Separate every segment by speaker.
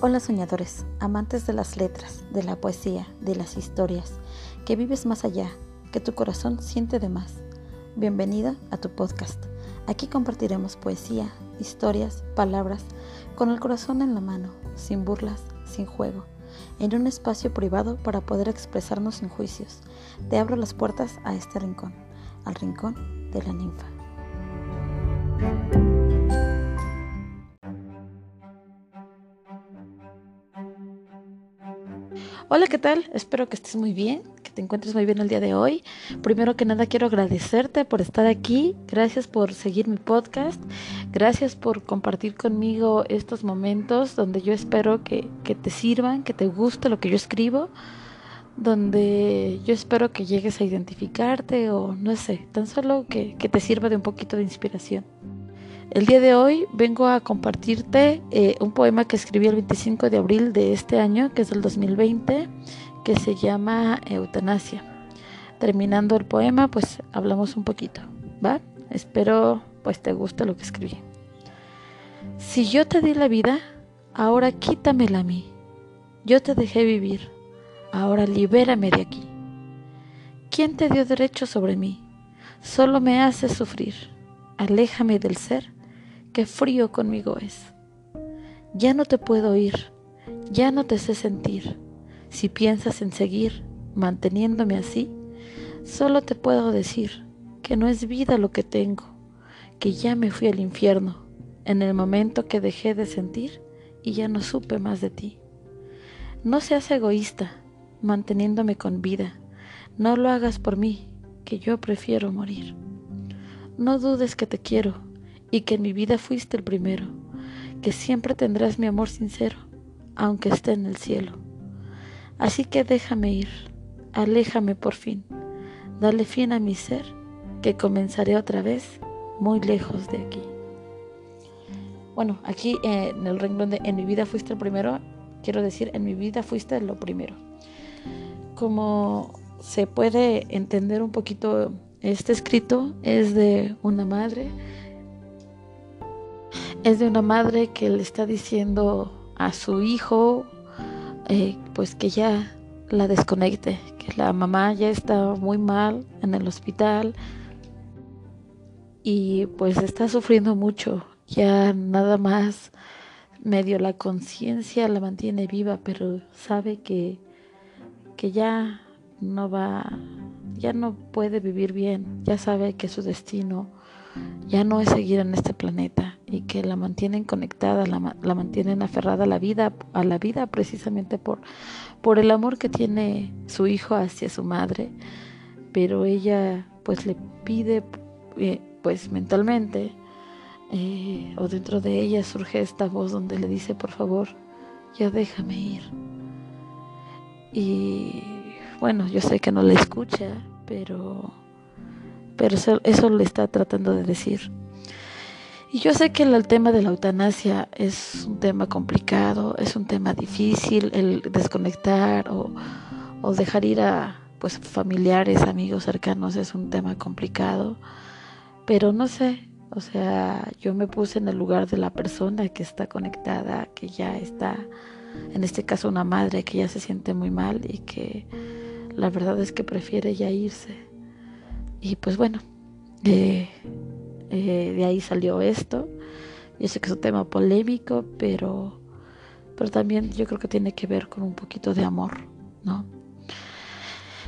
Speaker 1: Hola soñadores, amantes de las letras, de la poesía, de las historias, que vives más allá, que tu corazón siente de más. Bienvenida a tu podcast. Aquí compartiremos poesía, historias, palabras, con el corazón en la mano, sin burlas, sin juego, en un espacio privado para poder expresarnos sin juicios. Te abro las puertas a este rincón, al rincón de la ninfa. Hola, ¿qué tal? Espero que estés muy bien, que te encuentres muy bien el día de hoy. Primero que nada quiero agradecerte por estar aquí, gracias por seguir mi podcast, gracias por compartir conmigo estos momentos donde yo espero que, te sirvan, que te guste lo que yo escribo, donde yo espero que llegues a identificarte o no sé, tan solo que, que te sirva de un poquito de inspiración. El día de hoy vengo a compartirte eh, un poema que escribí el 25 de abril de este año, que es del 2020, que se llama Eutanasia. Terminando el poema, pues hablamos un poquito, ¿va? Espero pues te guste lo que escribí. Si yo te di la vida, ahora quítamela a mí. Yo te dejé vivir, ahora libérame de aquí. ¿Quién te dio derecho sobre mí? Solo me haces sufrir. Aléjame del ser qué frío conmigo es. Ya no te puedo oír, ya no te sé sentir. Si piensas en seguir manteniéndome así, solo te puedo decir que no es vida lo que tengo, que ya me fui al infierno en el momento que dejé de sentir y ya no supe más de ti. No seas egoísta, manteniéndome con vida. No lo hagas por mí, que yo prefiero morir. No dudes que te quiero, y que en mi vida fuiste el primero, que siempre tendrás mi amor sincero, aunque esté en el cielo. Así que déjame ir, aléjame por fin, dale fin a mi ser, que comenzaré otra vez muy lejos de aquí. Bueno, aquí eh, en el renglón de en mi vida fuiste el primero, quiero decir, en mi vida fuiste lo primero. Como se puede entender un poquito este escrito, es de una madre es de una madre que le está diciendo a su hijo eh, pues que ya la desconecte, que la mamá ya está muy mal en el hospital y pues está sufriendo mucho, ya nada más medio la conciencia la mantiene viva, pero sabe que, que ya no va, ya no puede vivir bien, ya sabe que su destino ya no es seguir en este planeta y que la mantienen conectada, la, la, mantienen aferrada a la vida, a la vida precisamente por, por el amor que tiene su hijo hacia su madre, pero ella pues le pide eh, pues mentalmente eh, o dentro de ella surge esta voz donde le dice por favor ya déjame ir y bueno yo sé que no le escucha pero pero eso, le está tratando de decir. Y yo sé que el, tema de la eutanasia es un tema complicado, es un tema difícil, el desconectar o, o dejar ir a pues familiares, amigos cercanos es un tema complicado, pero no sé, o sea, yo me puse en el lugar de la persona que está conectada, que ya está, en este caso una madre que ya se siente muy mal y que la verdad es que prefiere ya irse. Y pues bueno, eh, de ahí salió esto. Yo sé que es un tema polémico, pero, pero también yo creo que tiene que ver con un poquito de amor, ¿no?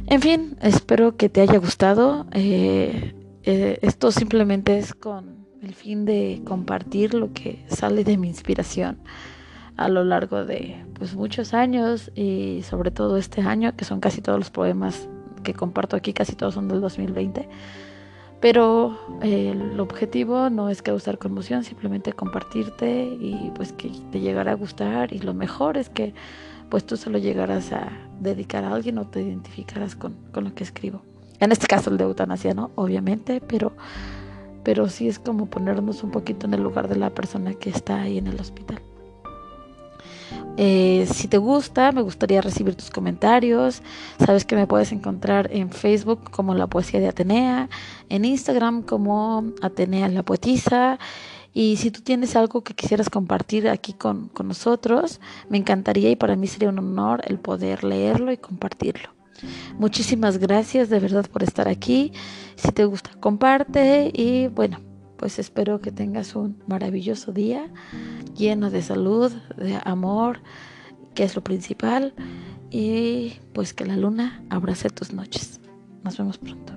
Speaker 1: En fin, espero que te haya gustado. Eh, eh, esto simplemente es con el fin de compartir lo que sale de mi inspiración a lo largo de pues muchos años y sobre todo este año que son casi todos los poemas que comparto aquí casi todos son del 2020. Pero eh, el objetivo no es causar conmoción, simplemente compartirte y pues que te llegara a gustar y lo mejor es que pues tú se lo llegaras a dedicar a alguien o te identificaras con, con lo que escribo. En este caso el de eutanasia, ¿no? Obviamente, pero, pero sí es como ponernos un poquito en el lugar de la persona que está ahí en el hospital. Eh, si te gusta, me gustaría recibir tus comentarios. Sabes que me puedes encontrar en Facebook como La Poesía de Atenea, en Instagram como Atenea la Poetisa Y si tú tienes algo que quisieras compartir aquí con, con nosotros, me encantaría y para mí sería un honor el poder leerlo y compartirlo. Muchísimas gracias de verdad por estar aquí. Si te gusta, comparte y bueno, pues espero que tengas un maravilloso día lleno de salud, de amor, que es lo principal, y pues que la luna abrace tus noches. Nos vemos pronto.